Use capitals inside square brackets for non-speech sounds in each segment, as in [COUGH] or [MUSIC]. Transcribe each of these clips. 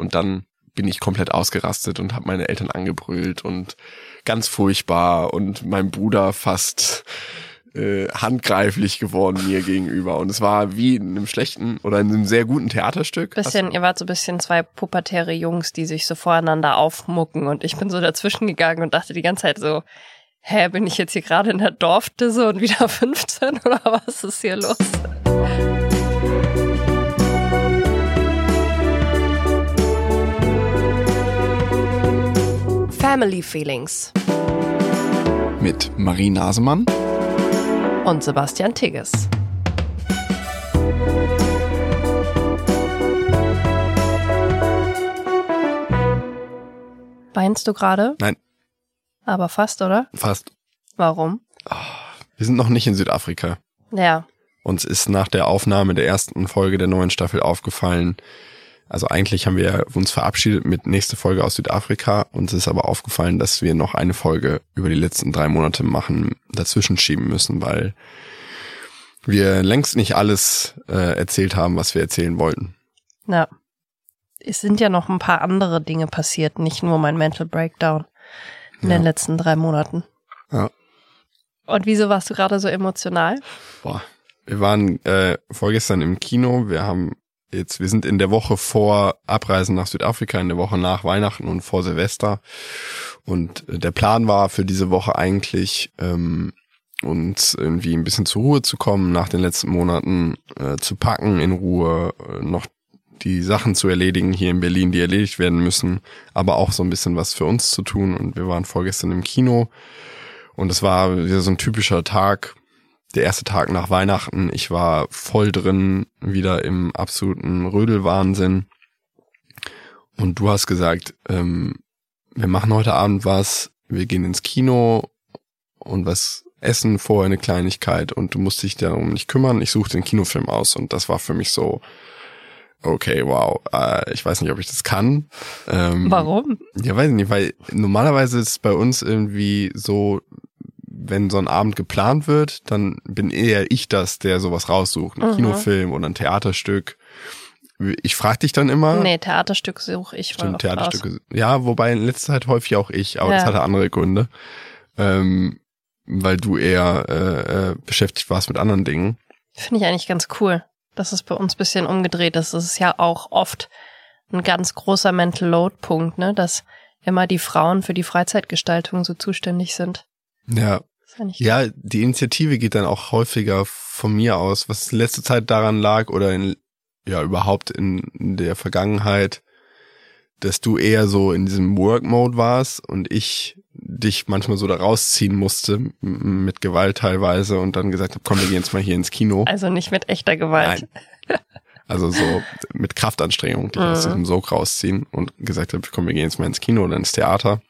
Und dann bin ich komplett ausgerastet und habe meine Eltern angebrüllt und ganz furchtbar und mein Bruder fast äh, handgreiflich geworden mir gegenüber. Und es war wie in einem schlechten oder in einem sehr guten Theaterstück. Bisschen, Also, ihr wart so ein bisschen zwei pubertäre Jungs, die sich so voreinander aufmucken und ich bin so dazwischen gegangen und dachte die ganze Zeit so, hä, bin ich jetzt hier gerade in der Dorfdisse und wieder [LAUGHS] 15 oder was ist hier los? Family Feelings mit Marie Nasemann. und Sebastian Tigges. Weinst du gerade? Nein, Aber fast, oder? fast. Warum? Wir sind noch nicht in Südafrika. Ja, Uns ist nach der Aufnahme der ersten Folge der neuen Staffel aufgefallen, also eigentlich haben wir uns verabschiedet mit nächste Folge aus Südafrika. Uns ist aber aufgefallen, dass wir noch eine Folge über die letzten drei Monate machen, dazwischen schieben müssen, weil wir längst nicht alles äh, erzählt haben, was wir erzählen wollten. ja. Es sind ja noch ein paar andere Dinge passiert, nicht nur mein Mental Breakdown in Ja. den letzten drei Monaten. Ja. Und wieso warst du gerade so emotional? Boah. Wir waren äh, vorgestern im Kino. Wir haben jetzt, wir sind in der Woche vor Abreisen nach Südafrika, in der Woche nach Weihnachten und vor Silvester. Und äh, der Plan war für diese Woche eigentlich, ähm, uns irgendwie ein bisschen zur Ruhe zu kommen, nach den letzten Monaten äh, zu packen, in Ruhe äh, noch die Sachen zu erledigen hier in Berlin, die erledigt werden müssen, aber auch so ein bisschen was für uns zu tun. Und wir waren vorgestern im Kino und es war wieder so ein typischer Tag, der erste Tag nach Weihnachten. Ich war voll drin, wieder im absoluten Rödelwahnsinn. Und du hast gesagt, ähm, wir machen heute Abend was, wir gehen ins Kino und was essen, vorher eine Kleinigkeit und du musst dich darum nicht kümmern. Ich suche den Kinofilm aus und das war für mich so, okay, wow, äh, ich weiß nicht, ob ich das kann. Ähm, Warum? ja, weiß ich nicht, weil normalerweise ist es bei uns irgendwie so, wenn so ein Abend geplant wird, dann bin eher ich das, der sowas raussucht. Ein Mhm. Kinofilm oder ein Theaterstück. Ich frag dich dann immer. Nee, Theaterstück suche ich voll Stimmt, oft raus. Theaterstücke. Ja, wobei in letzter Zeit häufig auch ich, aber das Ja. hatte andere Gründe. Ähm, weil du eher äh, äh, beschäftigt warst mit anderen Dingen. Finde ich eigentlich ganz cool, dass es bei uns ein bisschen umgedreht ist. Es ist ja auch oft ein ganz großer Mental Load Punkt, ne, dass immer die Frauen für die Freizeitgestaltung so zuständig sind. Ja, Das Ja, die Initiative geht dann auch häufiger von mir aus, was in letzter Zeit daran lag oder in, ja, überhaupt in, in der Vergangenheit, dass du eher so in diesem Work-Mode warst und ich dich manchmal so da rausziehen musste, mit Gewalt teilweise und dann gesagt habe, komm, wir gehen jetzt mal hier ins Kino. also nicht mit echter Gewalt. Also so mit Kraftanstrengung, dich aus Mhm. diesem Sog rausziehen und gesagt habe, komm, wir gehen jetzt mal ins Kino oder ins Theater.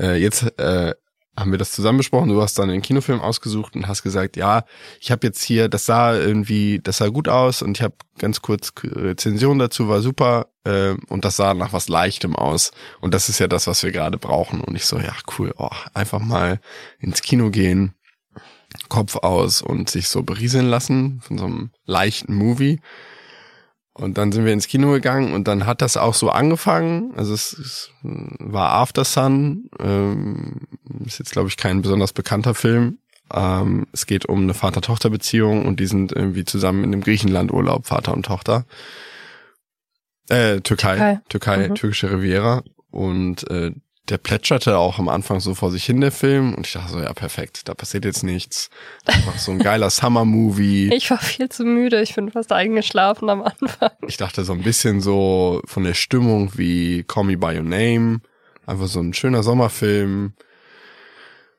Äh, jetzt äh, haben wir das zusammen besprochen. Du hast dann den Kinofilm ausgesucht und hast gesagt, ja, ich habe jetzt hier, das sah irgendwie, das sah gut aus und ich habe ganz kurz Rezension dazu, war super äh, und das sah nach was Leichtem aus. Und das ist ja das, was wir gerade brauchen. Und ich so, ja, cool, oh, einfach mal ins Kino gehen, Kopf aus und sich so berieseln lassen von so einem leichten Movie. Und dann sind wir ins Kino gegangen und dann hat das auch so angefangen. Also es, es war After Sun. Ähm, ist jetzt, glaube ich, kein besonders bekannter Film. Ähm, es geht um eine Vater-Tochter-Beziehung und die sind irgendwie zusammen in dem Griechenland-Urlaub, Vater und Tochter. Äh, Türkei, Türkei. Türkei, Mhm. türkische Riviera. Und äh, der plätscherte auch am Anfang so vor sich hin, der Film. Und ich dachte so, ja, perfekt, da passiert jetzt nichts. Einfach so ein geiler Summer-Movie. [LAUGHS] Ich war viel zu müde, ich bin fast eingeschlafen am Anfang. Ich dachte so ein bisschen so von der Stimmung wie Call Me By Your Name. Einfach so ein schöner Sommerfilm.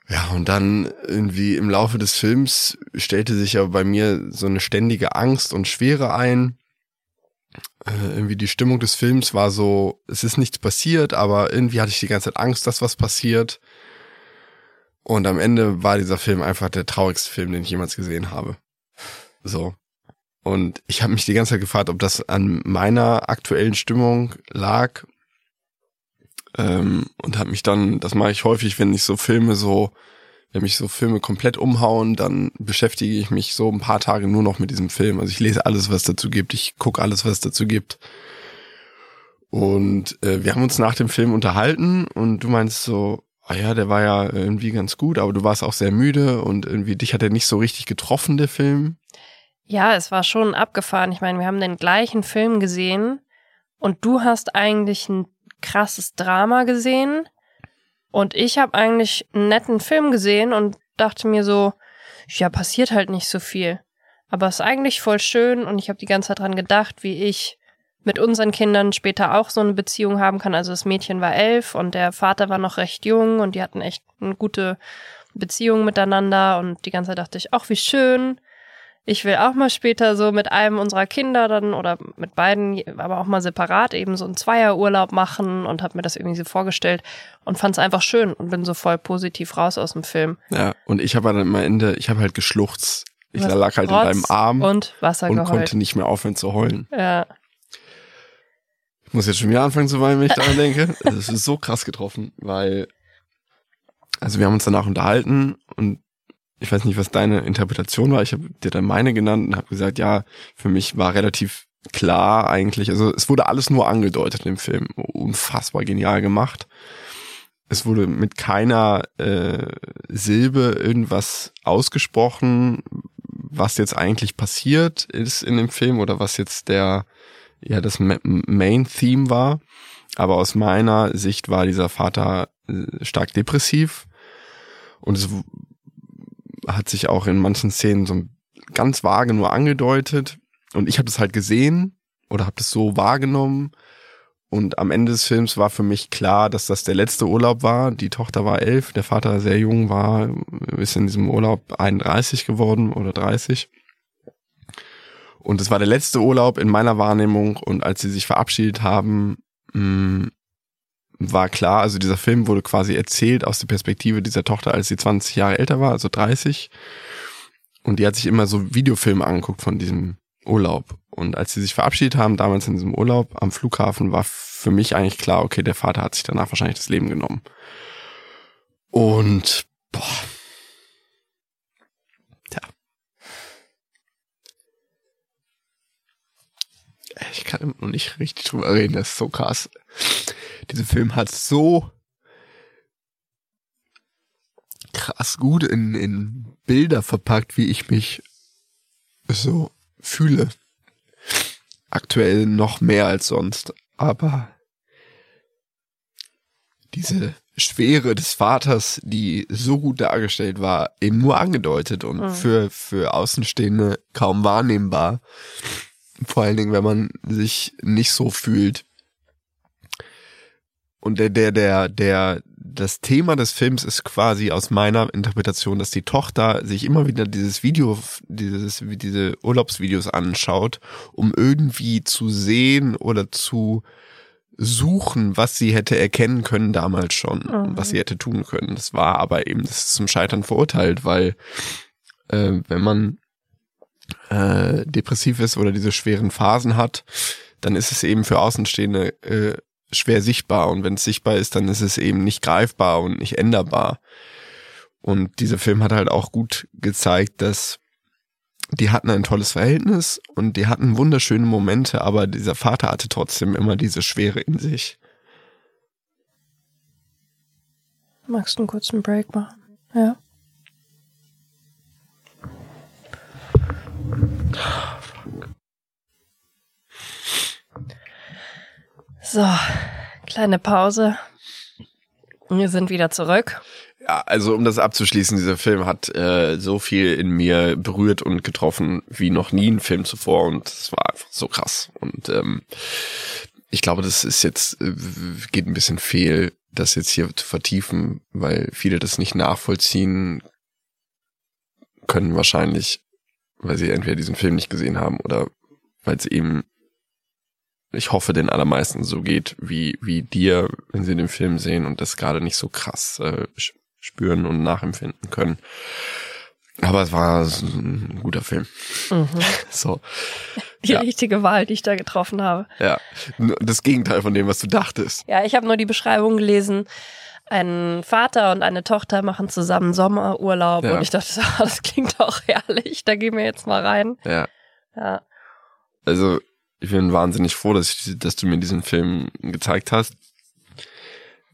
Ja, und dann irgendwie im Laufe des Films stellte sich ja bei mir so eine ständige Angst und Schwere ein. Äh, irgendwie die Stimmung des Films war so, es ist nichts passiert, aber irgendwie hatte ich die ganze Zeit Angst, dass was passiert. Und am Ende war dieser Film einfach der traurigste Film, den ich jemals gesehen habe. So. Und ich habe mich die ganze Zeit gefragt, ob das an meiner aktuellen Stimmung lag. Ähm, und habe mich dann, das mache ich häufig, wenn ich so Filme so, wenn mich so Filme komplett umhauen, dann beschäftige ich mich so ein paar Tage nur noch mit diesem Film. Also ich lese alles, was dazu gibt, ich gucke alles, was dazu gibt. Und äh, wir haben uns nach dem Film unterhalten und du meinst so, ah ja, der war ja irgendwie ganz gut, aber du warst auch sehr müde und irgendwie dich hat er nicht so richtig getroffen, der Film. Ja, es war schon abgefahren. Ich meine, wir haben den gleichen Film gesehen und du hast eigentlich ein krasses Drama gesehen und ich habe eigentlich einen netten Film gesehen und dachte mir so, ja, passiert halt nicht so viel. Aber es ist eigentlich voll schön und ich habe die ganze Zeit dran gedacht, wie ich mit unseren Kindern später auch so eine Beziehung haben kann. Also das Mädchen war elf und der Vater war noch recht jung und die hatten echt eine gute Beziehung miteinander und die ganze Zeit dachte ich, ach wie schön. Ich will auch mal später so mit einem unserer Kinder dann oder mit beiden, aber auch mal separat eben so einen Zweierurlaub machen und habe mir das irgendwie so vorgestellt und fand es einfach schön und bin so voll positiv raus aus dem Film. Ja, und ich habe dann am Ende, ich habe halt geschluchzt. Ich lag halt in deinem Arm und Wasser und geheult. konnte nicht mehr aufhören zu heulen. Ja. Ich muss jetzt schon wieder anfangen zu weinen, wenn ich daran [LAUGHS] denke. Das ist so krass getroffen, weil, also wir haben uns danach unterhalten und ich weiß nicht, was deine Interpretation war. Ich habe dir dann meine genannt und habe gesagt, ja, für mich war relativ klar eigentlich, also es wurde alles nur angedeutet im Film. Unfassbar genial gemacht. Es wurde mit keiner äh, Silbe irgendwas ausgesprochen, was jetzt eigentlich passiert ist in dem Film oder was jetzt der ja das Main Theme war. Aber aus meiner Sicht war dieser Vater äh, stark depressiv und es hat sich auch in manchen Szenen so ganz vage nur angedeutet und ich habe das halt gesehen oder habe das so wahrgenommen und am Ende des Films war für mich klar, dass das der letzte Urlaub war. Die Tochter war elf, der Vater sehr jung war, ist in diesem Urlaub 31 geworden oder 30. Und es war der letzte Urlaub in meiner Wahrnehmung und als sie sich verabschiedet haben, mm, war klar, also dieser Film wurde quasi erzählt aus der Perspektive dieser Tochter, als sie 20 Jahre älter war, also 30. Und die hat sich immer so Videofilme angeguckt von diesem Urlaub. Und als sie sich verabschiedet haben, damals in diesem Urlaub am Flughafen, war für mich eigentlich klar, okay, der Vater hat sich danach wahrscheinlich das Leben genommen. Und boah. Tja. Ich kann immer noch nicht richtig drüber reden, das ist so krass. Dieser Film hat so krass gut in, in Bilder verpackt, wie ich mich so fühle. Aktuell noch mehr als sonst. Aber diese Schwere des Vaters, die so gut dargestellt war, eben nur angedeutet und mhm. für, für Außenstehende kaum wahrnehmbar. Vor allen Dingen, wenn man sich nicht so fühlt. Und der, der, der, der, das Thema des Films ist quasi aus meiner Interpretation, dass die Tochter sich immer wieder dieses Video, dieses, diese Urlaubsvideos anschaut, um irgendwie zu sehen oder zu suchen, was sie hätte erkennen können damals schon, mhm. was sie hätte tun können. Das war aber eben, das ist zum Scheitern verurteilt, weil äh, wenn man äh, depressiv ist oder diese schweren Phasen hat, dann ist es eben für Außenstehende äh, schwer sichtbar und wenn es sichtbar ist, dann ist es eben nicht greifbar und nicht änderbar. Und dieser Film hat halt auch gut gezeigt, dass die hatten ein tolles Verhältnis und die hatten wunderschöne Momente, aber dieser Vater hatte trotzdem immer diese Schwere in sich. Magst du einen kurzen Break machen? Ja. So, kleine Pause. Wir sind wieder zurück. Ja, also um das abzuschließen, dieser Film hat äh, so viel in mir berührt und getroffen wie noch nie ein Film zuvor und es war einfach so krass. Und ähm, ich glaube, das ist jetzt, äh, geht ein bisschen fehl, das jetzt hier zu vertiefen, weil viele das nicht nachvollziehen können wahrscheinlich, weil sie entweder diesen Film nicht gesehen haben oder weil sie eben ich hoffe, den allermeisten so geht wie, wie dir, wenn sie den Film sehen und das gerade nicht so krass äh, spüren und nachempfinden können. Aber es war ein guter Film. Mhm. [LAUGHS] So. Die ja. richtige Wahl, die ich da getroffen habe. Ja, das Gegenteil von dem, was du dachtest. Ja, ich habe nur die Beschreibung gelesen. Ein Vater und eine Tochter machen zusammen Sommerurlaub ja. und ich dachte, [LAUGHS] das klingt auch herrlich. Da gehen wir jetzt mal rein. Ja. Ja. Also ich bin wahnsinnig froh, dass, ich, dass du mir diesen Film gezeigt hast.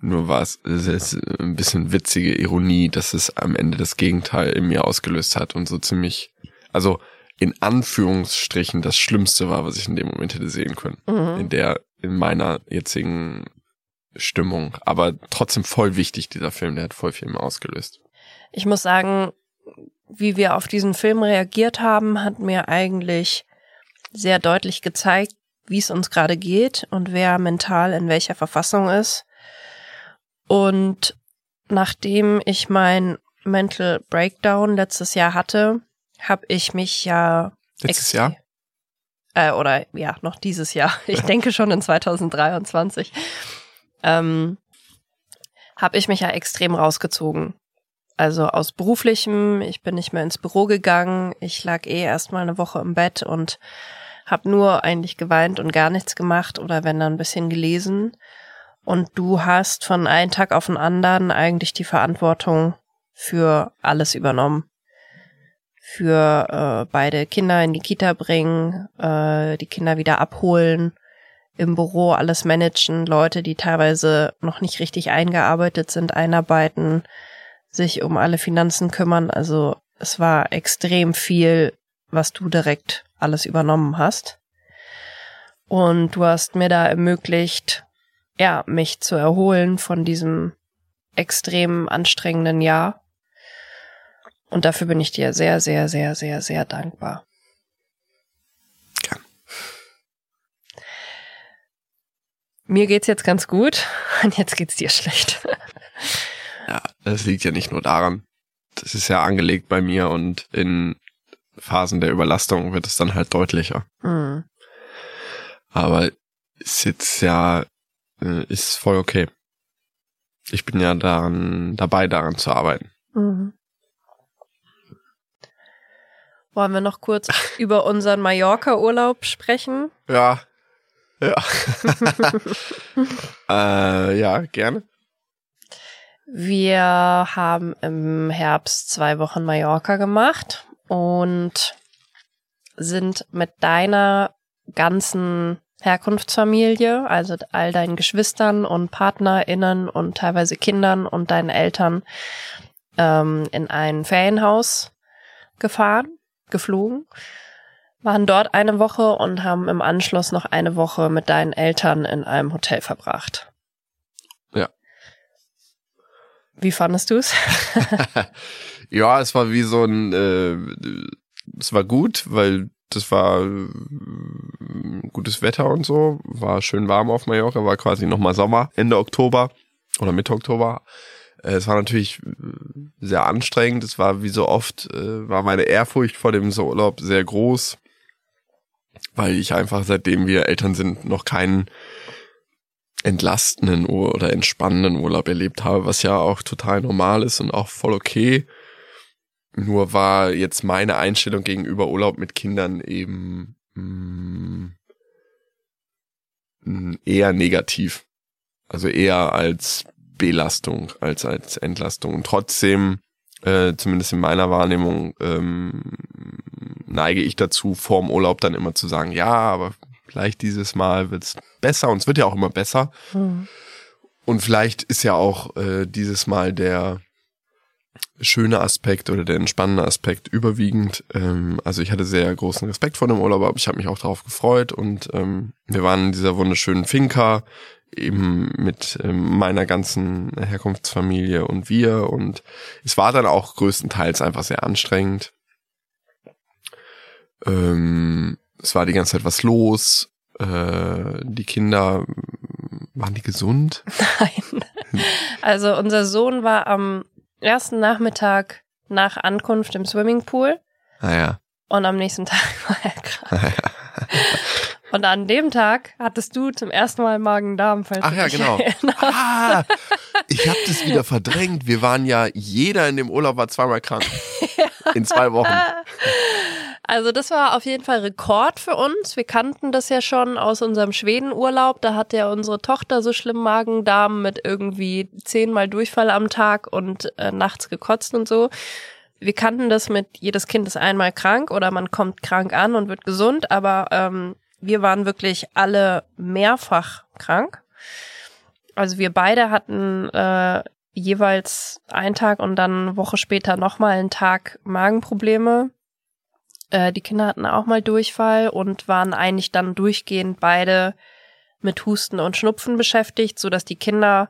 Nur war es, ist ein bisschen witzige Ironie, dass es am Ende das Gegenteil in mir ausgelöst hat und so ziemlich, also in Anführungsstrichen das Schlimmste war, was ich in dem Moment hätte sehen können. Mhm. In der, in meiner jetzigen Stimmung. Aber trotzdem voll wichtig, dieser Film, der hat voll viel mehr ausgelöst. Ich muss sagen, wie wir auf diesen Film reagiert haben, hat mir eigentlich sehr deutlich gezeigt, wie es uns gerade geht und wer mental in welcher Verfassung ist. Und nachdem ich mein Mental Breakdown letztes Jahr hatte, habe ich mich ja Letztes Jahr? äh, oder ja, noch dieses Jahr. [LAUGHS] Ich denke schon in 2023. Ähm, habe ich mich ja extrem rausgezogen. Also aus beruflichem, ich bin nicht mehr ins Büro gegangen, ich lag eh erstmal eine Woche im Bett und habe nur eigentlich geweint und gar nichts gemacht oder wenn dann ein bisschen gelesen. Und du hast von einem Tag auf den anderen eigentlich die Verantwortung für alles übernommen. Für äh, beide Kinder in die Kita bringen, äh, die Kinder wieder abholen, im Büro alles managen, Leute, die teilweise noch nicht richtig eingearbeitet sind, einarbeiten, sich um alle Finanzen kümmern. Also es war extrem viel, was du direkt alles übernommen hast. Und du hast mir da ermöglicht, ja, mich zu erholen von diesem extrem anstrengenden Jahr. Und dafür bin ich dir sehr, sehr, sehr, sehr, sehr dankbar. Gern. Mir geht's jetzt ganz gut [LAUGHS] und jetzt geht's dir schlecht. Ja, das liegt ja nicht nur daran. Das ist ja angelegt bei mir und in Phasen der Überlastung wird es dann halt deutlicher. Hm. Aber ist jetzt ja, äh, ist voll okay. Ich bin ja daran, dabei, daran zu arbeiten. Mhm. Wollen wir noch kurz [LAUGHS] über unseren Mallorca-Urlaub sprechen? Ja. Ja. [LAUGHS] äh, ja, gerne. Wir haben im Herbst zwei Wochen Mallorca gemacht und sind mit deiner ganzen Herkunftsfamilie, also all deinen Geschwistern und PartnerInnen und teilweise Kindern und deinen Eltern ähm, in ein Ferienhaus gefahren, geflogen, waren dort eine Woche und haben im Anschluss noch eine Woche mit deinen Eltern in einem Hotel verbracht. Ja. Wie fandest du es? [LAUGHS] [LAUGHS] ja, es war wie so ein, äh, es war gut, weil das war äh, gutes Wetter und so, war schön warm auf Mallorca, war quasi nochmal Sommer, Ende Oktober oder Mitte Oktober. Äh, Es war natürlich äh, sehr anstrengend, es war wie so oft, äh, war meine Ehrfurcht vor dem Urlaub sehr groß, weil ich einfach seitdem wir Eltern sind noch keinen entlastenden oder entspannenden Urlaub erlebt habe, was ja auch total normal ist und auch voll okay. Nur war jetzt meine Einstellung gegenüber Urlaub mit Kindern eben mh, mh, eher negativ. Also eher als Belastung als als Entlastung. Und trotzdem, äh, zumindest in meiner Wahrnehmung, ähm, neige ich dazu, vorm Urlaub dann immer zu sagen, ja, aber vielleicht dieses Mal wird's besser und es wird ja auch immer besser. Hm. Und vielleicht ist ja auch äh, dieses Mal der schöne Aspekt oder der entspannende Aspekt überwiegend. Ähm, also ich hatte sehr großen Respekt vor dem Urlaub, aber ich habe mich auch darauf gefreut und ähm, wir waren in dieser wunderschönen Finca eben mit ähm, meiner ganzen Herkunftsfamilie und wir und es war dann auch größtenteils einfach sehr anstrengend. Ähm, es war die ganze Zeit was los. Äh, die Kinder waren die gesund? [LAUGHS] Nein. Also unser Sohn war am ersten Nachmittag nach Ankunft im Swimmingpool Naja. und am nächsten Tag [LAUGHS] war er krank. Und an dem Tag hattest du zum ersten Mal Magen-Darm, falls Ach ja, genau. erinnerst. Ah, [LAUGHS] ich habe das wieder verdrängt. Wir waren ja, jeder in dem Urlaub war zweimal krank. [LAUGHS] In zwei Wochen. Also das war auf jeden Fall Rekord für uns. Wir kannten das ja schon aus unserem Schwedenurlaub. Da hat ja unsere Tochter so schlimm Magen-Darm mit irgendwie zehnmal Durchfall am Tag und äh, nachts gekotzt und so. Wir kannten das mit jedes Kind ist einmal krank oder man kommt krank an und wird gesund, aber ähm, wir waren wirklich alle mehrfach krank. Also wir beide hatten äh, jeweils einen Tag und dann eine Woche später nochmal einen Tag Magenprobleme. Äh, die Kinder hatten auch mal Durchfall und waren eigentlich dann durchgehend beide mit Husten und Schnupfen beschäftigt, so dass die Kinder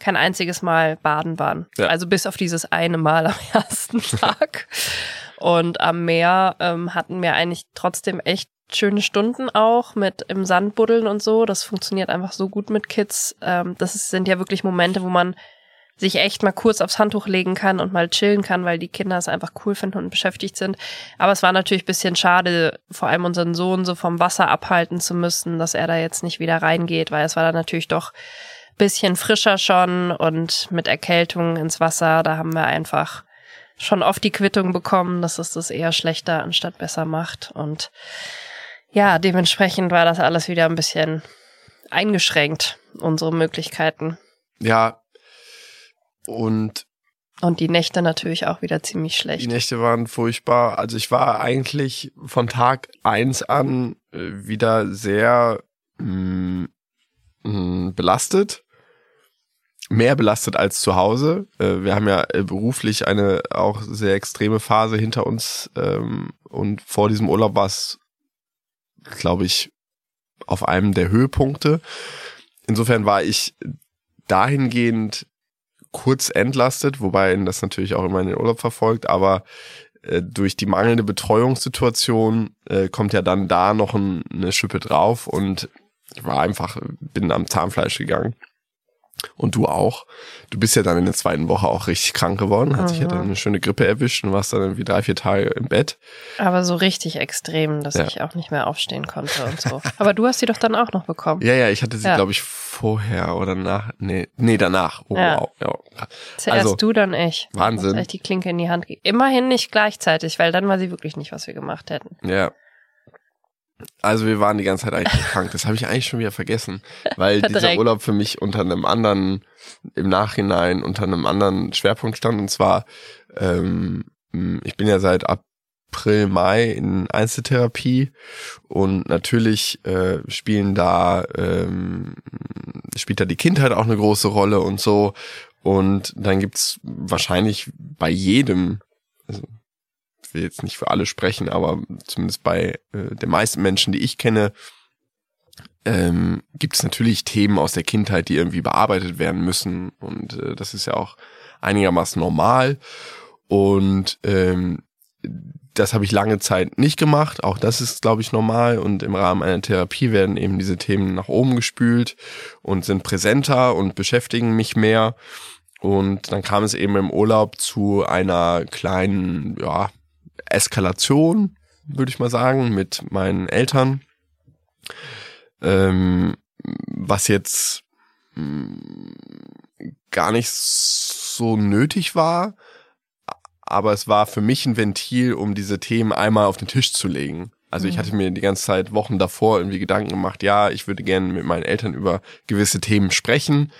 kein einziges Mal baden waren. Ja. Also bis auf dieses eine Mal am [LAUGHS] ersten Tag. und am Meer ähm, hatten wir eigentlich trotzdem echt schöne Stunden auch mit im Sand buddeln und so. Das funktioniert einfach so gut mit Kids. Ähm, das sind ja wirklich Momente, wo man sich echt mal kurz aufs Handtuch legen kann und mal chillen kann, weil die Kinder es einfach cool finden und beschäftigt sind. Aber es war natürlich bisschen schade, vor allem unseren Sohn so vom Wasser abhalten zu müssen, dass er da jetzt nicht wieder reingeht, weil es war dann natürlich doch bisschen frischer schon und mit Erkältung ins Wasser. Da haben wir einfach schon oft die Quittung bekommen, dass es das eher schlechter anstatt besser macht. Und ja, dementsprechend war das alles wieder ein bisschen eingeschränkt, unsere Möglichkeiten. Ja, und und die Nächte natürlich auch wieder ziemlich schlecht. Die Nächte waren furchtbar. Also ich war eigentlich von Tag eins an äh, wieder sehr mh, mm, mh, belastet. Mehr belastet als zu Hause. Äh, wir haben ja äh, beruflich eine auch sehr extreme Phase hinter uns. Ähm, und vor diesem Urlaub war es, glaube ich, auf einem der Höhepunkte. Insofern war ich dahingehend kurz entlastet, wobei das natürlich auch immer in den Urlaub verfolgt, aber äh, durch die mangelnde Betreuungssituation äh, kommt ja dann da noch ein, eine Schippe drauf und ich war einfach, bin am Zahnfleisch gegangen. Und du auch. Du bist ja dann in der zweiten Woche auch richtig krank geworden. Hat sich ja dann eine schöne Grippe erwischt und warst dann irgendwie drei, vier Tage im Bett. Aber so richtig extrem, dass ja. ich auch nicht mehr aufstehen konnte und so. Aber du hast sie doch dann auch noch bekommen. Ja, ja, ich hatte sie, ja. glaube ich, vorher oder nach. Nee, nee, danach. Oh, ja. wow. Ja. Zuerst also, du, dann ich. Wahnsinn. Ich die Klinke in die Hand. Immerhin nicht gleichzeitig, weil dann war sie wirklich nicht, was wir gemacht hätten. Ja. Also wir waren die ganze Zeit eigentlich [LAUGHS] krank. Das habe ich eigentlich schon wieder vergessen, weil dieser Urlaub für mich unter einem anderen, im Nachhinein unter einem anderen Schwerpunkt stand. Und zwar, ähm, ich bin ja seit April, Mai in Einzeltherapie und natürlich äh, spielen da, ähm, spielt da die Kindheit auch eine große Rolle und so. Und dann gibt's wahrscheinlich bei jedem, also will jetzt nicht für alle sprechen, aber zumindest bei äh, den meisten Menschen, die ich kenne, ähm, gibt es natürlich Themen aus der Kindheit, die irgendwie bearbeitet werden müssen. Und äh, das ist ja auch einigermaßen normal. Und ähm, das habe ich lange Zeit nicht gemacht. Auch das ist, glaube ich, normal. Und im Rahmen einer Therapie werden eben diese Themen nach oben gespült und sind präsenter und beschäftigen mich mehr. Und dann kam es eben im Urlaub zu einer kleinen, ja, Eskalation, würde ich mal sagen, mit meinen Eltern. Ähm, was jetzt mh, hm, gar nicht so nötig war, aber es war für mich ein Ventil, um diese Themen einmal auf den Tisch zu legen. Also ich mhm. hatte mir die ganze Zeit Wochen davor irgendwie Gedanken gemacht, ja, ich würde gerne mit meinen Eltern über gewisse Themen sprechen,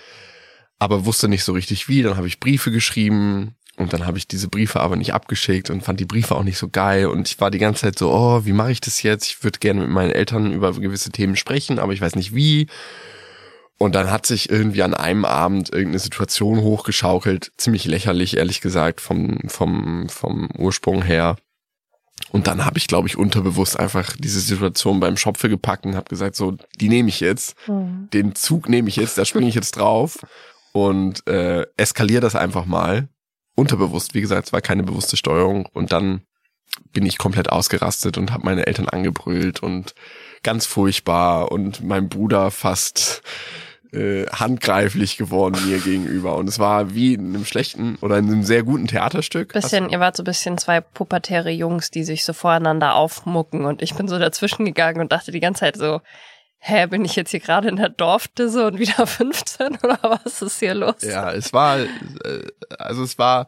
aber wusste nicht so richtig wie. Dann habe ich Briefe geschrieben, und dann habe ich diese Briefe aber nicht abgeschickt und fand die Briefe auch nicht so geil. Und ich war die ganze Zeit so, oh, wie mache ich das jetzt? Ich würde gerne mit meinen Eltern über gewisse Themen sprechen, aber ich weiß nicht wie. Und dann hat sich irgendwie an einem Abend irgendeine Situation hochgeschaukelt, ziemlich lächerlich, ehrlich gesagt, vom, vom, vom Ursprung her. Und dann habe ich, glaube ich, unterbewusst einfach diese Situation beim Schopfe gepackt und habe gesagt, so, die nehme ich jetzt, mhm. den Zug nehme ich jetzt, da springe ich jetzt drauf und äh, eskaliere das einfach mal unterbewusst, wie gesagt, es war keine bewusste Steuerung. Und dann bin ich komplett ausgerastet und habe meine Eltern angebrüllt und ganz furchtbar und mein Bruder fast äh, handgreiflich geworden mir gegenüber. Und es war wie in einem schlechten oder in einem sehr guten Theaterstück. Bisschen, ihr wart so ein bisschen zwei pubertäre Jungs, die sich so voreinander aufmucken. Und ich bin so dazwischen gegangen und dachte die ganze Zeit so, hä, bin ich jetzt hier gerade in der Dorfdisse und wieder [LAUGHS] 15 oder was ist hier los? Ja, es war, äh, also es war,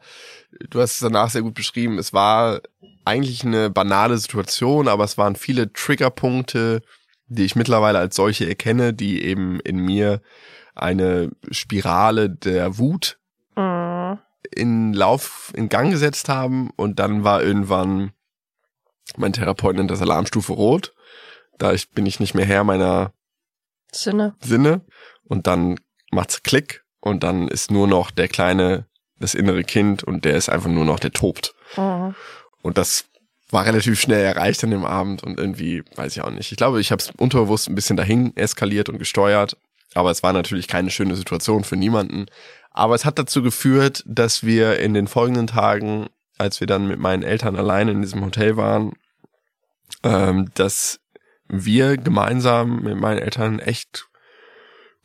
du hast es danach sehr gut beschrieben, es war eigentlich eine banale Situation, aber es waren viele Triggerpunkte, die ich mittlerweile als solche erkenne, die eben in mir eine Spirale der Wut mhm. in Lauf, in Gang gesetzt haben und dann war irgendwann mein Therapeut nennt das Alarmstufe Rot Da ich, bin ich nicht mehr Herr meiner Sinne. Sinne. Und dann macht's Klick und dann ist nur noch der kleine, das innere Kind und der ist einfach nur noch, der tobt. Mhm. Und das war relativ schnell erreicht an dem Abend und irgendwie, weiß ich auch nicht. Ich glaube, ich habe es unterbewusst ein bisschen dahin eskaliert und gesteuert, aber es war natürlich keine schöne Situation für niemanden. Aber es hat dazu geführt, dass wir in den folgenden Tagen, als wir dann mit meinen Eltern alleine in diesem Hotel waren, ähm, dass wir gemeinsam mit meinen Eltern echt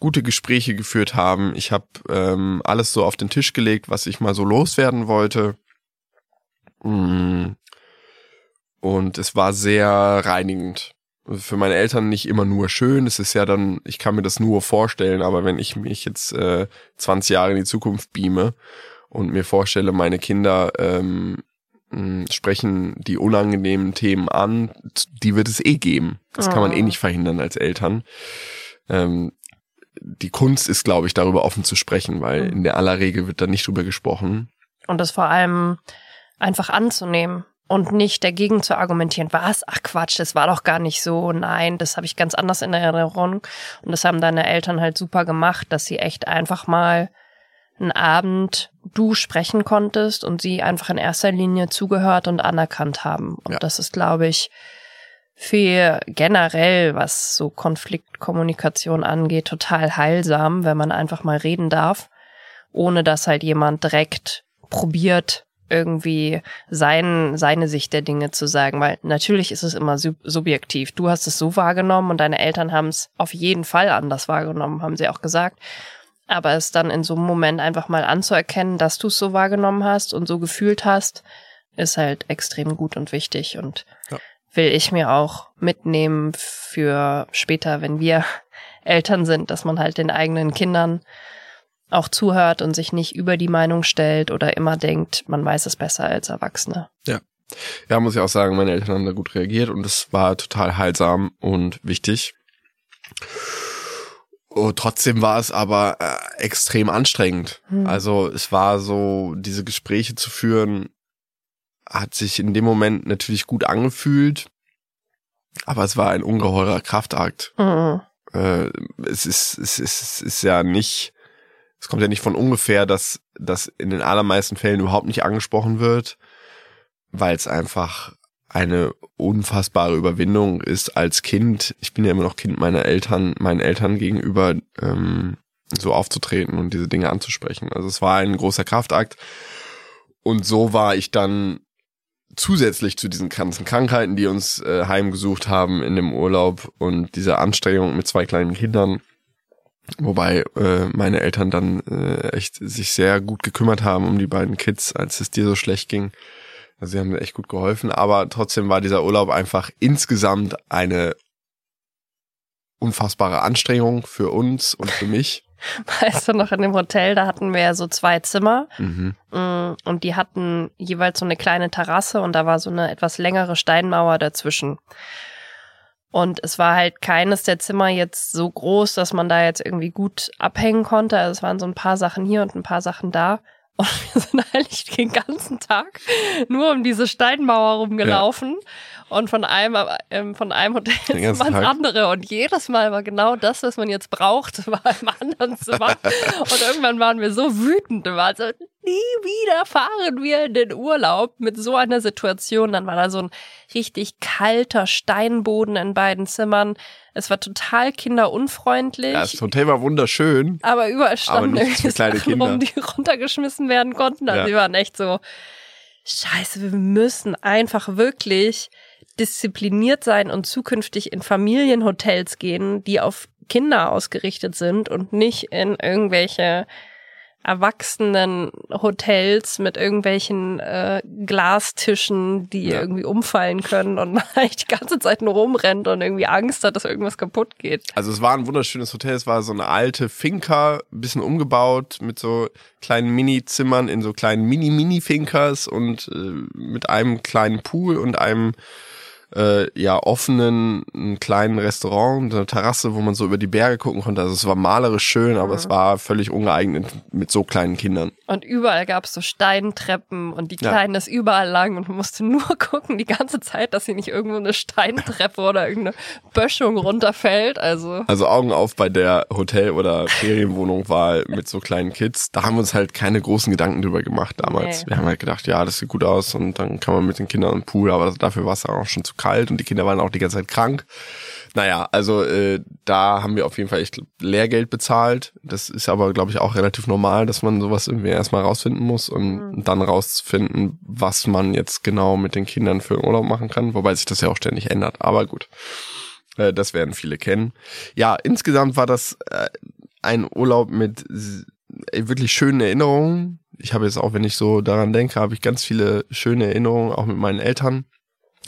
gute Gespräche geführt haben. Ich habe ähm, alles so auf den Tisch gelegt, was ich mal so loswerden wollte. Mm. Und es war sehr reinigend. Für meine Eltern nicht immer nur schön. Es ist ja dann, ich kann mir das nur vorstellen, aber wenn ich mich jetzt äh, 20 Jahre in die Zukunft beame und mir vorstelle, meine Kinder ähm, mh, sprechen die unangenehmen Themen an, die wird es eh geben. Das kann man eh Oh. nicht verhindern als Eltern. Ähm, die Kunst ist, glaube ich, darüber offen zu sprechen, weil Mhm. in der aller Regel wird da nicht drüber gesprochen. Und das vor allem einfach anzunehmen und nicht dagegen zu argumentieren. Was? Ach Quatsch, das war doch gar nicht so. Nein, das habe ich ganz anders in Erinnerung. Und das haben deine Eltern halt super gemacht, dass sie echt einfach mal einen Abend du sprechen konntest und sie einfach in erster Linie zugehört und anerkannt haben. Und Ja. das ist, glaube ich, für generell, was so Konfliktkommunikation angeht, total heilsam, wenn man einfach mal reden darf, ohne dass halt jemand direkt probiert, irgendwie sein, seine Sicht der Dinge zu sagen, weil natürlich ist es immer sub subjektiv. Du hast es so wahrgenommen und deine Eltern haben es auf jeden Fall anders wahrgenommen, haben sie auch gesagt. Aber es dann in so einem Moment einfach mal anzuerkennen, dass du es so wahrgenommen hast und so gefühlt hast, ist halt extrem gut und wichtig und Ja. will ich mir auch mitnehmen für später, wenn wir [LAUGHS] Eltern sind, dass man halt den eigenen Kindern auch zuhört und sich nicht über die Meinung stellt oder immer denkt, man weiß es besser als Erwachsene. Ja, muss ich auch sagen, meine Eltern haben da gut reagiert und es war total heilsam und wichtig. Oh, trotzdem war es aber äh, extrem anstrengend. Hm. Also es war so, diese Gespräche zu führen, hat sich in dem Moment natürlich gut angefühlt, aber es war ein ungeheurer Kraftakt. Mhm. Äh, es ist, es ist, es ist ja nicht, es kommt ja nicht von ungefähr, dass das in den allermeisten Fällen überhaupt nicht angesprochen wird, weil es einfach eine unfassbare Überwindung ist als Kind. Ich bin ja immer noch Kind meiner Eltern, meinen Eltern gegenüber ähm, so aufzutreten und diese Dinge anzusprechen. Also es war ein großer Kraftakt. Und so war ich dann zusätzlich zu diesen ganzen Krankheiten, die uns äh, heimgesucht haben in dem Urlaub und dieser Anstrengung mit zwei kleinen Kindern, wobei äh, meine Eltern dann äh, echt sich sehr gut gekümmert haben um die beiden Kids, als es dir so schlecht ging. Also sie haben mir echt gut geholfen, aber trotzdem war dieser Urlaub einfach insgesamt eine unfassbare Anstrengung für uns und für mich. [LAUGHS] Weißt du noch, in dem Hotel, da hatten wir ja so zwei Zimmer Mhm. mm, und die hatten jeweils so eine kleine Terrasse und da war so eine etwas längere Steinmauer dazwischen. Und es war halt keines der Zimmer jetzt so groß, dass man da jetzt irgendwie gut abhängen konnte. Also es waren so ein paar Sachen hier und ein paar Sachen da. Und [LAUGHS] wir sind eigentlich den ganzen Tag nur um diese Steinmauer rumgelaufen und von einem, ähm, von einem ins Tag. andere. Und jedes Mal war genau das, was man jetzt braucht, [LAUGHS] war im anderen Zimmer. und irgendwann waren wir so wütend waren so, nie wieder fahren wir in den Urlaub mit so einer Situation. Dann war da so ein richtig kalter Steinboden in beiden Zimmern. Es war total kinderunfreundlich. Ja, das Hotel war wunderschön. Aber überall standen für irgendwie kleine Sachen rum, die Kinder. [LAUGHS] runtergeschmissen werden konnten. Also Ja. die waren echt so, scheiße, wir müssen einfach wirklich diszipliniert sein und zukünftig in Familienhotels gehen, die auf Kinder ausgerichtet sind und nicht in irgendwelche erwachsenen Hotels mit irgendwelchen äh, Glastischen, die Ja. irgendwie umfallen können und man [LAUGHS] eigentlich die ganze Zeit nur rumrennt und irgendwie Angst hat, dass irgendwas kaputt geht. Also es war ein wunderschönes Hotel. Es war so eine alte Finca, ein bisschen umgebaut mit so kleinen Mini-Zimmern in so kleinen Mini-Mini-Fincas und äh, mit einem kleinen Pool und einem äh, ja offenen einen kleinen Restaurant, eine Terrasse, wo man so über die Berge gucken konnte. Also es war malerisch schön, aber Mhm. es war völlig ungeeignet mit so kleinen Kindern. Und überall gab es so Steintreppen und die Ja. Kleinen ist überall lang und man musste nur [LAUGHS] gucken die ganze Zeit, dass sie nicht irgendwo eine Steintreppe oder irgendeine Böschung runterfällt. Also Also Augen auf bei der Hotel- oder Ferienwohnung-Wahl mit so kleinen Kids. Da haben wir uns halt keine großen Gedanken drüber gemacht damals. Nee. Wir haben halt gedacht, ja, das sieht gut aus und dann kann man mit den Kindern im Pool, aber dafür war es auch schon zu kalt und die Kinder waren auch die ganze Zeit krank. Naja, also äh, da haben wir auf jeden Fall echt Lehrgeld bezahlt. Das ist aber, glaube ich, auch relativ normal, dass man sowas irgendwie erstmal rausfinden muss und Mhm. dann rausfinden, was man jetzt genau mit den Kindern für Urlaub machen kann, wobei sich das ja auch ständig ändert. Aber gut. Äh, Das werden viele kennen. Ja, insgesamt war das äh, ein Urlaub mit äh, wirklich schönen Erinnerungen. Ich habe jetzt auch, wenn ich so daran denke, habe ich ganz viele schöne Erinnerungen, auch mit meinen Eltern.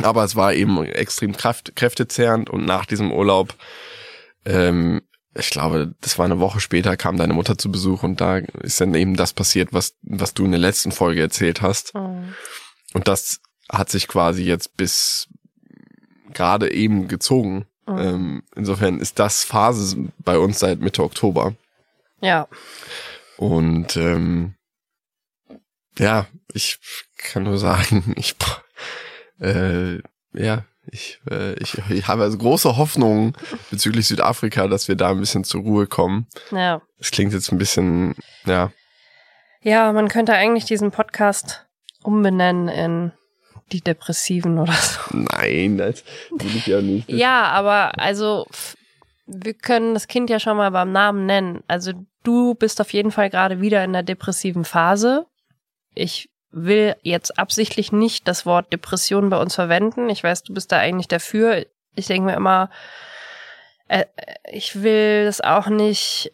Aber es war eben extrem kraft, kräftezehrend und nach diesem Urlaub, ähm, ich glaube, das war eine Woche später, kam deine Mutter zu Besuch und da ist dann eben das passiert, was, was du in der letzten Folge erzählt hast. mhm. Und das hat sich quasi jetzt bis gerade eben gezogen. Mhm. Ähm, insofern ist das Phase bei uns seit Mitte Oktober. ja, Und ähm, ja, ich kann nur sagen, [LAUGHS] ich äh, ja, ich, äh, ich, ich habe also große Hoffnung bezüglich Südafrika, dass wir da ein bisschen zur Ruhe kommen. ja. Es klingt jetzt ein bisschen, ja, Ja, man könnte eigentlich diesen Podcast umbenennen in die Depressiven oder so. nein, das will ich ja nicht. Ja, aber also wir können das Kind ja schon mal beim Namen nennen. Also du bist auf jeden Fall gerade wieder in der depressiven Phase. Ich will jetzt absichtlich nicht das Wort Depression bei uns verwenden. Ich weiß, du bist da eigentlich dafür. Ich denke mir immer, äh, äh, ich will das auch nicht.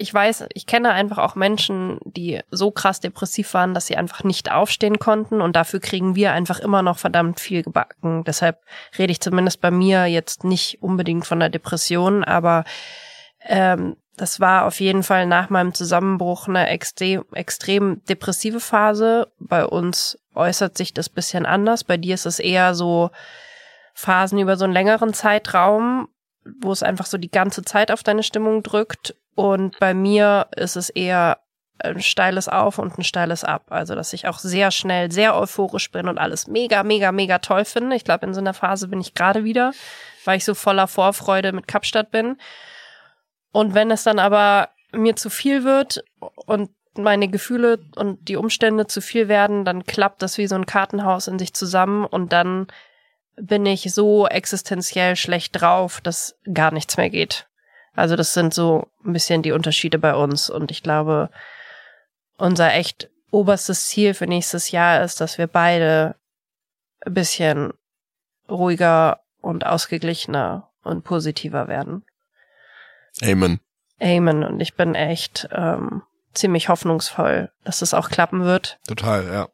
Ich weiß, ich kenne einfach auch Menschen, die so krass depressiv waren, dass sie einfach nicht aufstehen konnten und dafür kriegen wir einfach immer noch verdammt viel gebacken. Deshalb rede ich zumindest bei mir jetzt nicht unbedingt von der Depression, aber ähm, das war auf jeden Fall nach meinem Zusammenbruch eine extrem, extrem depressive Phase. Bei uns äußert sich das bisschen anders. Bei dir ist es eher so Phasen über so einen längeren Zeitraum, wo es einfach so die ganze Zeit auf deine Stimmung drückt. Und bei mir ist es eher ein steiles Auf und ein steiles Ab. Also, dass ich auch sehr schnell sehr euphorisch bin und alles mega, mega, mega toll finde. Ich glaube, in so einer Phase bin ich gerade wieder, weil ich so voller Vorfreude mit Kapstadt bin. Und wenn es dann aber mir zu viel wird und meine Gefühle und die Umstände zu viel werden, dann klappt das wie so ein Kartenhaus in sich zusammen und dann bin ich so existenziell schlecht drauf, dass gar nichts mehr geht. Also das sind so ein bisschen die Unterschiede bei uns und ich glaube, unser echt oberstes Ziel für nächstes Jahr ist, dass wir beide ein bisschen ruhiger und ausgeglichener und positiver werden. Amen. Amen. Und ich bin echt ähm, ziemlich hoffnungsvoll, dass es auch klappen wird. Total, ja.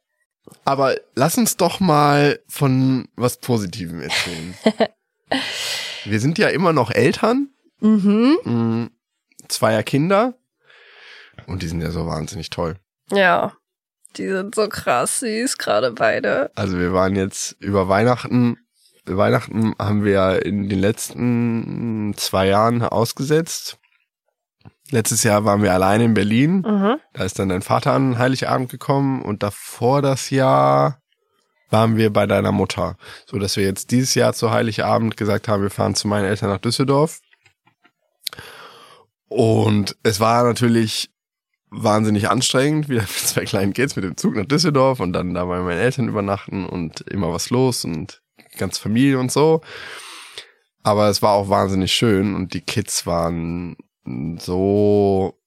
Aber lass uns doch mal von was Positivem erzählen. [LAUGHS] Wir sind ja immer noch Eltern, Mhm. mh, zweier Kinder. Und die sind ja so wahnsinnig toll. Ja. Die sind so krass süß, gerade beide. Also wir waren jetzt über Weihnachten, Weihnachten haben wir ja in den letzten zwei Jahren ausgesetzt. Letztes Jahr waren wir alleine in Berlin. Mhm. Da ist dann dein Vater an Heiligabend gekommen und davor das Jahr waren wir bei deiner Mutter. So dass wir jetzt dieses Jahr zu Heiligabend gesagt haben, wir fahren zu meinen Eltern nach Düsseldorf. Und es war natürlich wahnsinnig anstrengend, wieder [LAUGHS] mit zwei kleinen Kids mit dem Zug nach Düsseldorf und dann da bei meinen Eltern übernachten und immer was los und ganz Familie und so. Aber es war auch wahnsinnig schön und die Kids waren so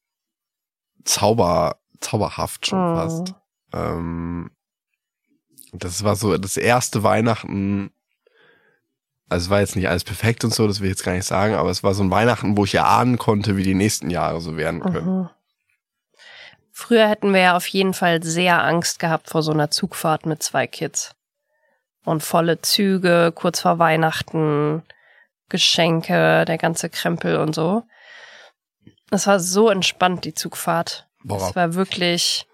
zauber, zauberhaft schon Oh. fast. Ähm, das war so das erste Weihnachten. Also es war jetzt nicht alles perfekt und so, das will ich jetzt gar nicht sagen, aber es war so ein Weihnachten, wo ich erahnen konnte, wie die nächsten Jahre so werden können. Mhm. Früher hätten wir ja auf jeden Fall sehr Angst gehabt vor so einer Zugfahrt mit zwei Kids. Und volle Züge, kurz vor Weihnachten, Geschenke, der ganze Krempel und so. Das war so entspannt, die Zugfahrt. Es war wirklich,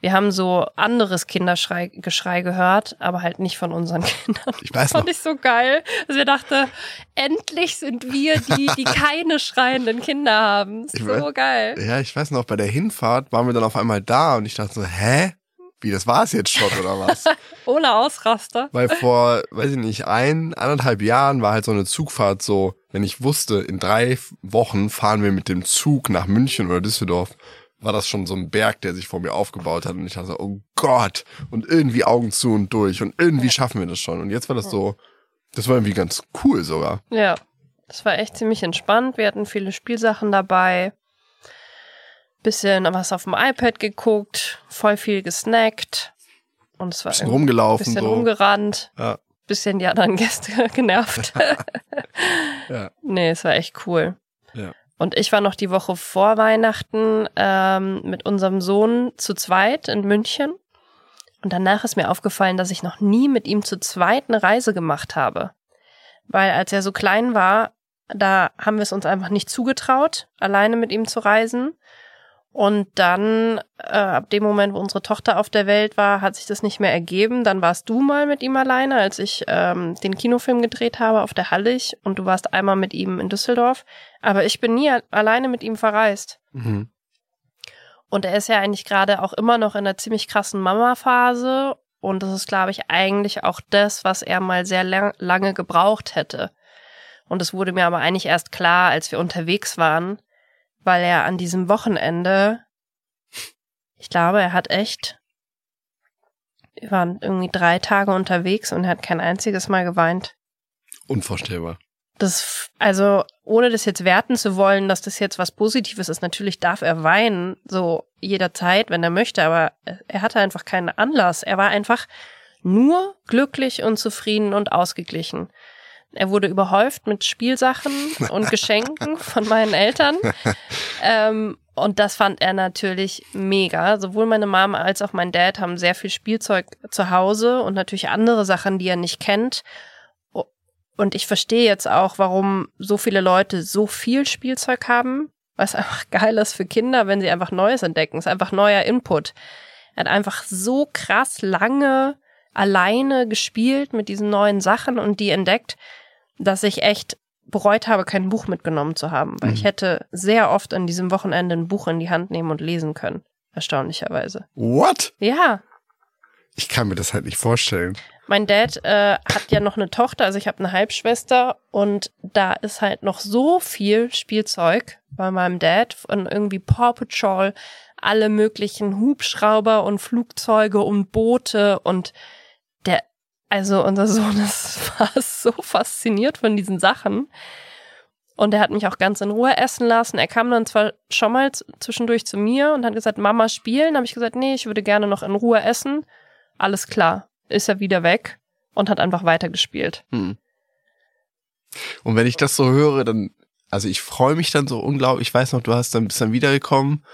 wir haben so anderes Kindergeschrei gehört, aber halt nicht von unseren [LAUGHS] Kindern. Ich weiß das fand ich so geil, dass wir dachte, endlich sind wir die, die [LAUGHS] keine schreienden Kinder haben. So weiß- geil. Ja, ich weiß noch, bei der Hinfahrt waren wir dann auf einmal da und ich dachte so, hä? Wie, das war's jetzt schon oder was? [LAUGHS] Ohne Ausraster. Weil vor, weiß ich nicht, ein, anderthalb Jahren war halt so eine Zugfahrt so, wenn ich wusste, in drei Wochen fahren wir mit dem Zug nach München oder Düsseldorf, war das schon so ein Berg, der sich vor mir aufgebaut hat und ich dachte so, oh Gott, und irgendwie Augen zu und durch und irgendwie schaffen wir das schon. Und jetzt war das so, das war irgendwie ganz cool sogar. Ja, das war echt ziemlich entspannt. Wir hatten viele Spielsachen dabei. Bisschen was auf dem iPad geguckt, voll viel gesnackt. Und es war Bisschen rumgelaufen bisschen so. rumgerannt, Ja, bisschen die anderen [LAUGHS] Gäste [LAUGHS] genervt. [LAUGHS] ja, nee, es war echt cool. ja. Und ich war noch die Woche vor Weihnachten ähm, mit unserem Sohn zu zweit in München. Und danach ist mir aufgefallen, dass ich noch nie mit ihm zu zweit eine Reise gemacht habe. Weil als er so klein war, da haben wir es uns einfach nicht zugetraut, alleine mit ihm zu reisen. Und dann, äh, ab dem Moment, wo unsere Tochter auf der Welt war, hat sich das nicht mehr ergeben. Dann warst du mal mit ihm alleine, als ich ähm, den Kinofilm gedreht habe auf der Hallig und du warst einmal mit ihm in Düsseldorf. Aber ich bin nie alleine mit ihm verreist. Mhm. Und er ist ja eigentlich gerade auch immer noch in einer ziemlich krassen Mama-Phase. Und das ist, glaube ich, eigentlich auch das, was er mal sehr lang, lange gebraucht hätte. Und es wurde mir aber eigentlich erst klar, als wir unterwegs waren, weil er an diesem Wochenende, ich glaube, er hat echt, wir waren irgendwie drei Tage unterwegs und er hat kein einziges Mal geweint. Unvorstellbar. Das, also, ohne das jetzt werten zu wollen, dass das jetzt was Positives ist, natürlich darf er weinen, so jederzeit, wenn er möchte, aber er hatte einfach keinen Anlass. Er war einfach nur glücklich und zufrieden und ausgeglichen. Er wurde überhäuft mit Spielsachen und [LAUGHS] Geschenken von meinen Eltern. Ähm, und das fand er natürlich mega. Sowohl meine Mom als auch mein Dad haben sehr viel Spielzeug zu Hause und natürlich andere Sachen, die er nicht kennt. Und ich verstehe jetzt auch, warum so viele Leute so viel Spielzeug haben, was einfach [LAUGHS] geil ist für Kinder, wenn sie einfach Neues entdecken. Es ist einfach neuer Input. Er hat einfach so krass lange alleine gespielt mit diesen neuen Sachen und die entdeckt, dass ich echt bereut habe, kein Buch mitgenommen zu haben, weil Mhm. ich hätte sehr oft an diesem Wochenende ein Buch in die Hand nehmen und lesen können. Erstaunlicherweise. What? Ja, Ich kann mir das halt nicht vorstellen. Mein Dad äh, hat ja noch eine Tochter, also ich habe eine Halbschwester und da ist halt noch so viel Spielzeug bei meinem Dad von irgendwie Paw Patrol, alle möglichen Hubschrauber und Flugzeuge und Boote und also unser Sohn ist [LAUGHS] war so fasziniert von diesen Sachen. Und er hat mich auch ganz in Ruhe essen lassen. Er kam dann zwar schon mal zwischendurch zu mir und hat gesagt, Mama spielen. Habe ich gesagt, nee, ich würde gerne noch in Ruhe essen. Alles klar. Ist er wieder weg und hat einfach weitergespielt. Hm. Und wenn ich das so höre, dann, also ich freue mich dann so unglaublich. Ich weiß noch, du hast dann bist dann wiedergekommen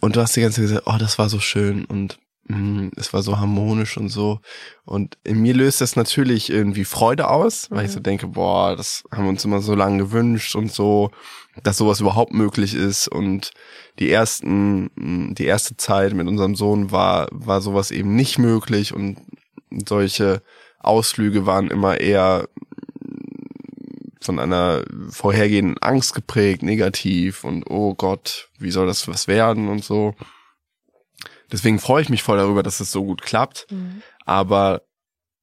und du hast die ganze Zeit gesagt, oh, das war so schön und es war so harmonisch und so. Und in mir löst das natürlich irgendwie Freude aus, weil ich so denke, boah, das haben wir uns immer so lange gewünscht und so, dass sowas überhaupt möglich ist. Und die ersten, die erste Zeit mit unserem Sohn war, war sowas eben nicht möglich und solche Ausflüge waren immer eher von einer vorhergehenden Angst geprägt, negativ und oh Gott, wie soll das was werden und so. Deswegen freue ich mich voll darüber, dass es so gut klappt. Aber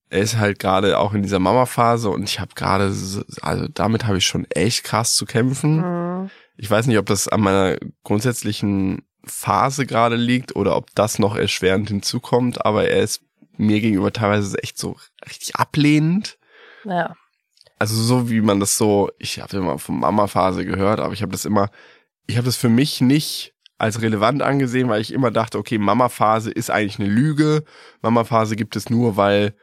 er ist halt gerade auch in dieser Mama-Phase und ich habe gerade, so- also damit habe ich schon echt krass zu kämpfen. Mhm. Ich weiß nicht, ob das an meiner grundsätzlichen Phase gerade liegt oder ob das noch erschwerend hinzukommt, aber er ist mir gegenüber teilweise echt so richtig ablehnend. Ja. Also so wie man das so, ich habe immer von Mama-Phase gehört, aber ich habe das immer, ich habe das für mich nicht als relevant angesehen, weil ich immer dachte, okay, Mama-Phase ist eigentlich eine Lüge. Mama-Phase gibt es nur, weil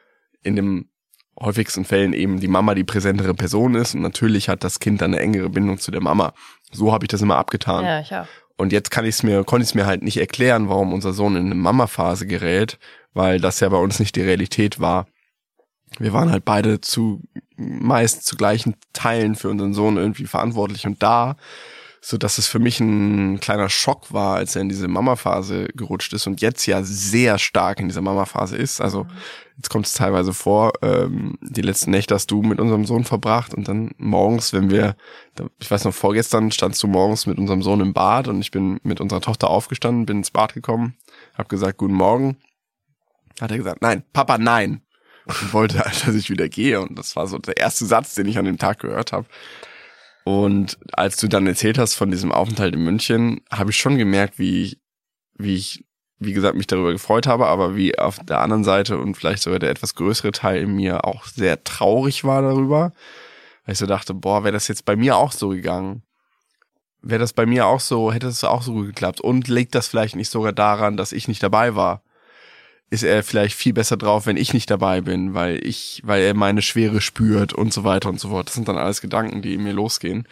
in dem häufigsten Fällen eben die Mama die präsentere Person ist und natürlich hat das Kind dann eine engere Bindung zu der Mama. So habe ich das immer abgetan. Ja, ich auch. Und jetzt kann ich es mir, konnte ich es mir halt nicht erklären, warum unser Sohn in eine Mama-Phase gerät, weil das ja bei uns nicht die Realität war. Wir waren halt beide zu meist zu gleichen Teilen für unseren Sohn irgendwie verantwortlich und da. So dass es für mich ein kleiner Schock war, als er in diese Mama-Phase gerutscht ist und jetzt ja sehr stark in dieser Mama-Phase ist. Also mhm. jetzt kommt es teilweise vor, ähm, die letzten Nächte hast du mit unserem Sohn verbracht und dann morgens, wenn wir, ich weiß noch, vorgestern standst du morgens mit unserem Sohn im Bad und ich bin mit unserer Tochter aufgestanden, bin ins Bad gekommen, hab gesagt, guten Morgen. Hat er gesagt, nein, Papa, nein. Und wollte halt, [LAUGHS] dass ich wieder gehe. Und das war so der erste Satz, den ich an dem Tag gehört habe. Und als du dann erzählt hast von diesem Aufenthalt in München, habe ich schon gemerkt, wie, wie ich, wie gesagt, mich darüber gefreut habe, aber wie auf der anderen Seite und vielleicht sogar der etwas größere Teil in mir auch sehr traurig war darüber. Weil ich so dachte, boah, wäre das jetzt bei mir auch so gegangen. Wäre das bei mir auch so, hätte es auch so gut geklappt. Und liegt das vielleicht nicht sogar daran, dass ich nicht dabei war? Ist er vielleicht viel besser drauf, wenn ich nicht dabei bin, weil ich, weil er meine Schwere spürt und so weiter und so fort. Das sind dann alles Gedanken, die in mir losgehen.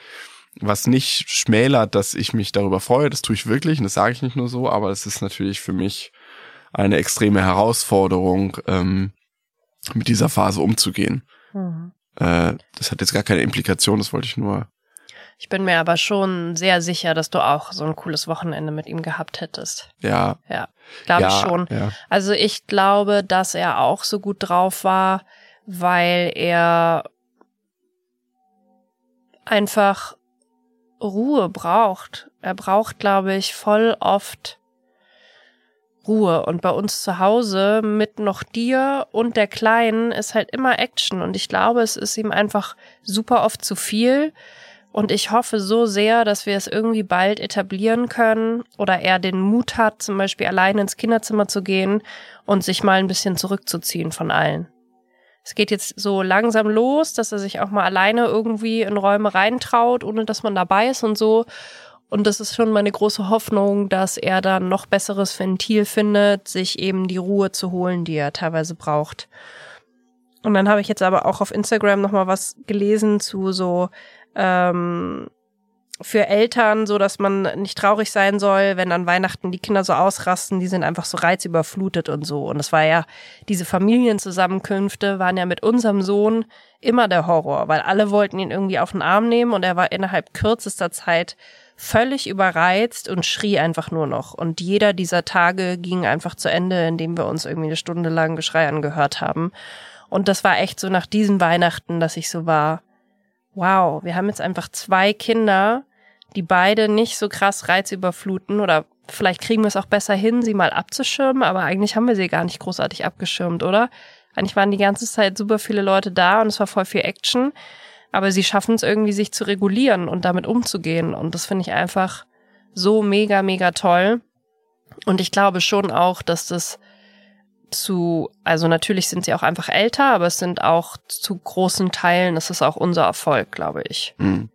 Was nicht schmälert, dass ich mich darüber freue, das tue ich wirklich und das sage ich nicht nur so, aber es ist natürlich für mich eine extreme Herausforderung, ähm, mit dieser Phase umzugehen. Mhm. Äh, das hat jetzt gar keine Implikation, das wollte ich nur ich bin mir aber schon sehr sicher, dass du auch so ein cooles Wochenende mit ihm gehabt hättest. Ja. Ja, glaube ja, ich schon. Ja. Also ich glaube, dass er auch so gut drauf war, weil er einfach Ruhe braucht. Er braucht, glaube ich, voll oft Ruhe. Und bei uns zu Hause mit noch dir und der Kleinen ist halt immer Action. Und ich glaube, es ist ihm einfach super oft zu viel. Und ich hoffe so sehr, dass wir es irgendwie bald etablieren können oder er den Mut hat, zum Beispiel alleine ins Kinderzimmer zu gehen und sich mal ein bisschen zurückzuziehen von allen. Es geht jetzt so langsam los, dass er sich auch mal alleine irgendwie in Räume reintraut, ohne dass man dabei ist und so. Und das ist schon meine große Hoffnung, dass er dann noch besseres Ventil findet, sich eben die Ruhe zu holen, die er teilweise braucht. Und dann habe ich jetzt aber auch auf Instagram nochmal was gelesen zu so ähm, für Eltern, so dass man nicht traurig sein soll, wenn an Weihnachten die Kinder so ausrasten, die sind einfach so reizüberflutet und so. Und es war ja, diese Familienzusammenkünfte waren ja mit unserem Sohn immer der Horror, weil alle wollten ihn irgendwie auf den Arm nehmen und er war innerhalb kürzester Zeit völlig überreizt und schrie einfach nur noch. Und jeder dieser Tage ging einfach zu Ende, indem wir uns irgendwie eine Stunde lang Geschrei angehört haben. Und das war echt so nach diesen Weihnachten, dass ich so war, wow, wir haben jetzt einfach zwei Kinder, die beide nicht so krass reizüberfluten oder vielleicht kriegen wir es auch besser hin, sie mal abzuschirmen, aber eigentlich haben wir sie gar nicht großartig abgeschirmt, oder? Eigentlich waren die ganze Zeit super viele Leute da und es war voll viel Action, aber sie schaffen es irgendwie, sich zu regulieren und damit umzugehen und das finde ich einfach so mega, mega toll. Und ich glaube schon auch, dass das zu, also natürlich sind sie auch einfach älter, aber es sind auch zu großen Teilen, das ist auch unser Erfolg, glaube ich. Mhm.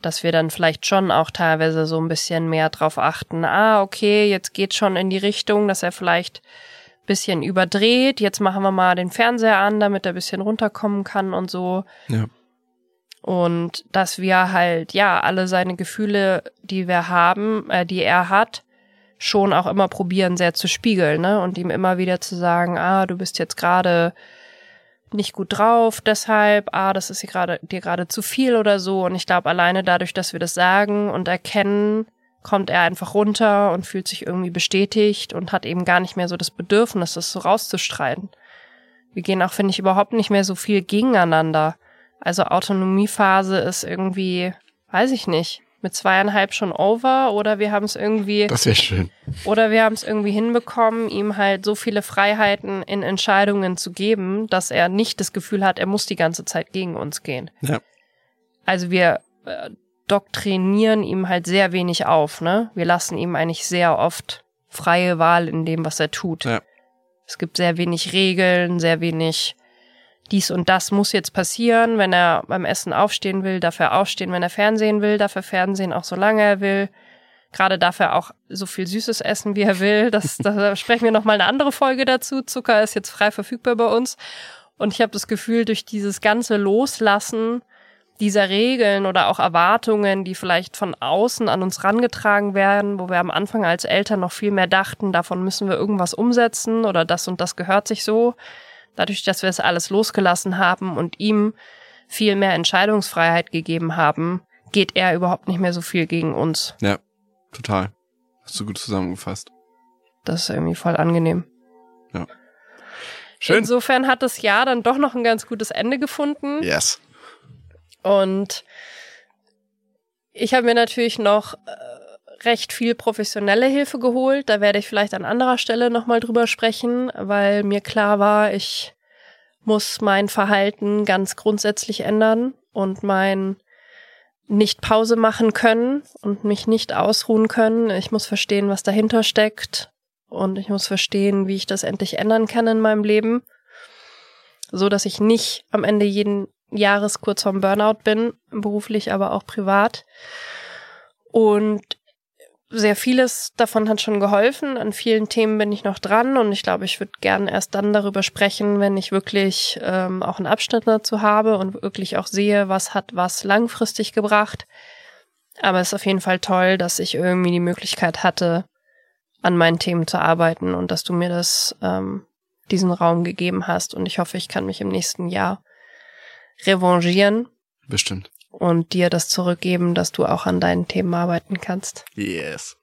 Dass wir dann vielleicht schon auch teilweise so ein bisschen mehr drauf achten, ah, okay, jetzt geht schon in die Richtung, dass er vielleicht bisschen überdreht, jetzt machen wir mal den Fernseher an, damit er bisschen runterkommen kann und so. Ja. Und dass wir halt, ja, alle seine Gefühle, die wir haben, äh, die er hat, schon auch immer probieren, sehr zu spiegeln, ne? Und ihm immer wieder zu sagen, ah, du bist jetzt gerade nicht gut drauf, deshalb, ah, das ist dir gerade zu viel oder so. Und ich glaube, alleine dadurch, dass wir das sagen und erkennen, kommt er einfach runter und fühlt sich irgendwie bestätigt und hat eben gar nicht mehr so das Bedürfnis, das so rauszustreiten. Wir gehen auch, finde ich, überhaupt nicht mehr so viel gegeneinander. Also Autonomiephase ist irgendwie, weiß ich nicht, mit zweieinhalb schon over oder wir haben es irgendwie. Das wäre schön. Oder wir haben es irgendwie hinbekommen, ihm halt so viele Freiheiten in Entscheidungen zu geben, dass er nicht das Gefühl hat, er muss die ganze Zeit gegen uns gehen. Ja. Also wir äh, doktrinieren ihm halt sehr wenig auf, ne? Wir lassen ihm eigentlich sehr oft freie Wahl in dem, was er tut. Ja. Es gibt sehr wenig Regeln, sehr wenig dies und das muss jetzt passieren. Wenn er beim Essen aufstehen will, darf er aufstehen. Wenn er Fernsehen will, darf er Fernsehen, auch solange er will. Gerade darf er auch so viel Süßes essen, wie er will. Das, [LAUGHS] da sprechen wir nochmal eine andere Folge dazu. Zucker ist jetzt frei verfügbar bei uns. Und ich habe das Gefühl, durch dieses ganze Loslassen dieser Regeln oder auch Erwartungen, die vielleicht von außen an uns rangetragen werden, wo wir am Anfang als Eltern noch viel mehr dachten, davon müssen wir irgendwas umsetzen oder das und das gehört sich so, dadurch, dass wir es alles losgelassen haben und ihm viel mehr Entscheidungsfreiheit gegeben haben, geht er überhaupt nicht mehr so viel gegen uns. Ja, total. Hast du gut zusammengefasst. Das ist irgendwie voll angenehm. Ja. Schön. Insofern hat das Jahr dann doch noch ein ganz gutes Ende gefunden. Yes. Und ich habe mir natürlich noch äh, recht viel professionelle Hilfe geholt. Da werde ich vielleicht an anderer Stelle nochmal drüber sprechen, weil mir klar war, ich muss mein Verhalten ganz grundsätzlich ändern und mein nicht Pause machen können und mich nicht ausruhen können. Ich muss verstehen, was dahinter steckt und ich muss verstehen, wie ich das endlich ändern kann in meinem Leben, so dass ich nicht am Ende jeden Jahres kurz vorm Burnout bin, beruflich, aber auch privat. Und sehr vieles davon hat schon geholfen. An vielen Themen bin ich noch dran und ich glaube, ich würde gern erst dann darüber sprechen, wenn ich wirklich ähm, auch einen Abschnitt dazu habe und wirklich auch sehe, was hat was langfristig gebracht. Aber es ist auf jeden Fall toll, dass ich irgendwie die Möglichkeit hatte, an meinen Themen zu arbeiten und dass du mir das ähm, diesen Raum gegeben hast. Und ich hoffe, ich kann mich im nächsten Jahr revanchieren. Bestimmt. Und dir das zurückgeben, dass du auch an deinen Themen arbeiten kannst. Yes.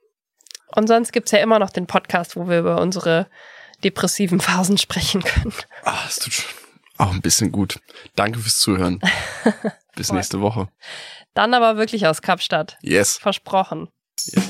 Und sonst gibt's ja immer noch den Podcast, wo wir über unsere depressiven Phasen sprechen können. Ah, es tut schon auch ein bisschen gut. Danke fürs Zuhören. [LAUGHS] Bis nächste Woche. Dann aber wirklich aus Kapstadt. Yes. Versprochen. yes.